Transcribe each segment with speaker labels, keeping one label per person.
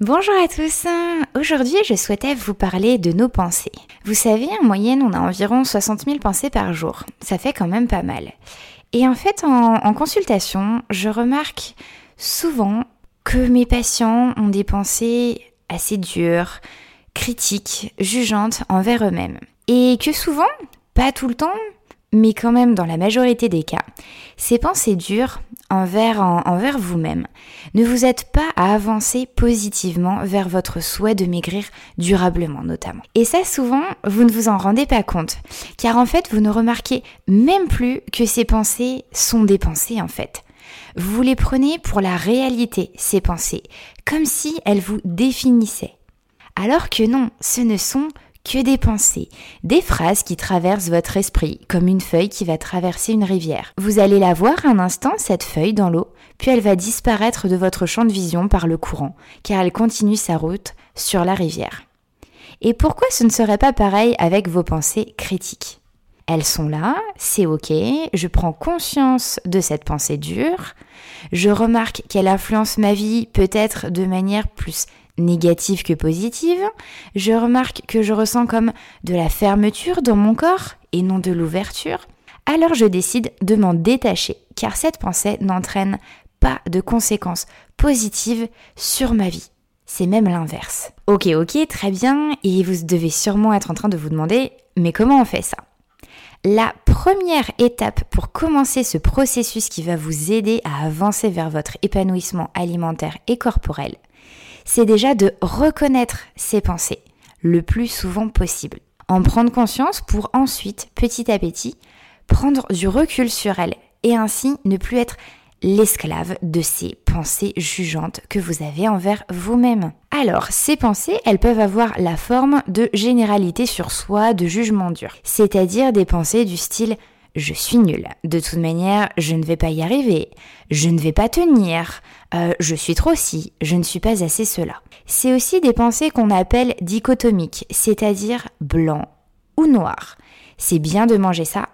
Speaker 1: Bonjour à tous, aujourd'hui je souhaitais vous parler de nos pensées. Vous savez, en moyenne on a environ 60 000 pensées par jour, ça fait quand même pas mal. Et en fait en, consultation, je remarque souvent que mes patients ont des pensées assez dures, critiques, jugeantes envers eux-mêmes. Et que souvent, pas tout le temps, mais quand même dans la majorité des cas, ces pensées dures envers, vous-même ne vous aident pas à avancer positivement vers votre souhait de maigrir durablement notamment. Et ça souvent, vous ne vous en rendez pas compte, car en fait, vous ne remarquez même plus que ces pensées sont des pensées en fait. Vous les prenez pour la réalité, ces pensées, comme si elles vous définissaient. Alors que non, ce ne sont que des pensées, des phrases qui traversent votre esprit, comme une feuille qui va traverser une rivière. Vous allez la voir un instant, cette feuille, dans l'eau, puis elle va disparaître de votre champ de vision par le courant, car elle continue sa route sur la rivière. Et pourquoi ce ne serait pas pareil avec vos pensées critiques? Elles sont là, c'est ok, je prends conscience de cette pensée dure, je remarque qu'elle influence ma vie peut-être de manière plus négative que positive, je remarque que je ressens comme de la fermeture dans mon corps et non de l'ouverture, alors je décide de m'en détacher, car cette pensée n'entraîne pas de conséquences positives sur ma vie. C'est même l'inverse. Ok, ok, très bien, et vous devez sûrement être en train de vous demander, mais comment on fait ça? La première étape pour commencer ce processus qui va vous aider à avancer vers votre épanouissement alimentaire et corporel, c'est déjà de reconnaître ses pensées le plus souvent possible. En prendre conscience pour ensuite, petit à petit, prendre du recul sur elles et ainsi ne plus être l'esclave de ces pensées jugeantes que vous avez envers vous-même. Alors, ces pensées, elles peuvent avoir la forme de généralité sur soi, de jugement dur, c'est-à-dire des pensées du style je suis nulle. De toute manière, je ne vais pas y arriver. Je ne vais pas tenir. Euh, je suis trop si. Je ne suis pas assez cela. C'est aussi des pensées qu'on appelle dichotomiques, c'est-à-dire blanc ou noir. C'est bien de manger ça,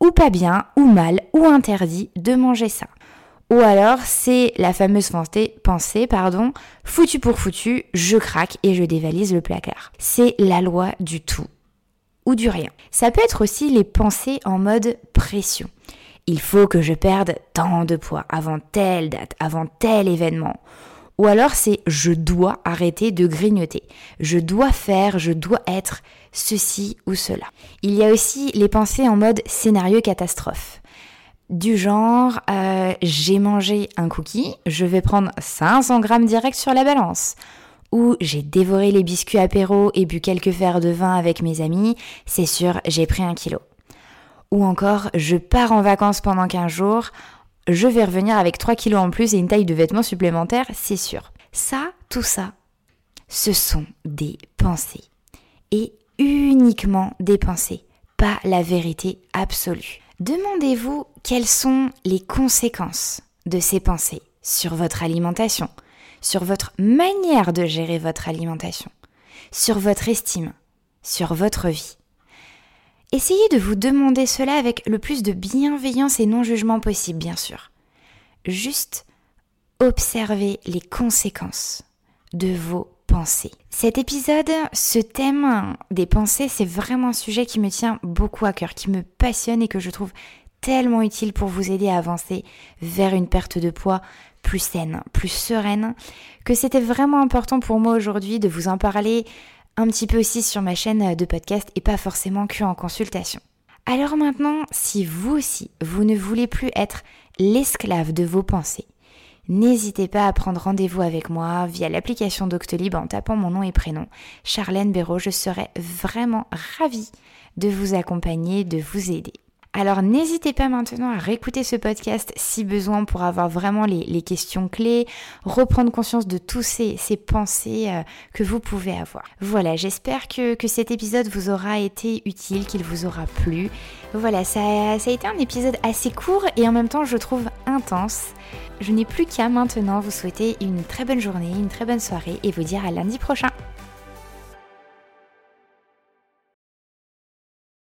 Speaker 1: ou pas bien, ou mal, ou interdit de manger ça. Ou alors c'est la fameuse pensée, pardon, foutu pour foutu, je craque et je dévalise le placard. C'est la loi du tout ou du rien. Ça peut être aussi les pensées en mode pression. Il faut que je perde tant de poids avant telle date, avant tel événement. Ou alors c'est je dois arrêter de grignoter. Je dois faire, je dois être ceci ou cela. Il y a aussi les pensées en mode scénario catastrophe. Du genre, euh, j'ai mangé un cookie, je vais prendre 500 grammes direct sur la balance ou j'ai dévoré les biscuits apéro et bu quelques verres de vin avec mes amis, c'est sûr, j'ai pris un kilo. Ou encore, je pars en vacances pendant 15 jours, je vais revenir avec 3 kilos en plus et une taille de vêtements supplémentaire, c'est sûr. Ça, tout ça, ce sont des pensées. Et uniquement des pensées, pas la vérité absolue. Demandez-vous quelles sont les conséquences de ces pensées sur votre alimentation, sur votre manière de gérer votre alimentation, sur votre estime, sur votre vie. Essayez de vous demander cela avec le plus de bienveillance et non-jugement possible, bien sûr. Juste observez les conséquences de vos pensées. Cet épisode, ce thème des pensées, c'est vraiment un sujet qui me tient beaucoup à cœur, qui me passionne et que je trouve tellement utile pour vous aider à avancer vers une perte de poids, plus saine, plus sereine, que c'était vraiment important pour moi aujourd'hui de vous en parler un petit peu aussi sur ma chaîne de podcast et pas forcément que en consultation. Alors maintenant, si vous aussi, vous ne voulez plus être l'esclave de vos pensées, n'hésitez pas à prendre rendez-vous avec moi via l'application Doctolib en tapant mon nom et prénom, Charlène Béraud. Je serai vraiment ravie de vous accompagner, de vous aider. Alors n'hésitez pas maintenant à réécouter ce podcast si besoin pour avoir vraiment les, questions clés, reprendre conscience de tous ces, pensées euh, que vous pouvez avoir. Voilà, j'espère que, cet épisode vous aura été utile, qu'il vous aura plu. Voilà, ça, ça a été un épisode assez court et en même temps je trouve intense. Je n'ai plus qu'à maintenant vous souhaiter une très bonne journée, une très bonne soirée et vous dire à lundi prochain.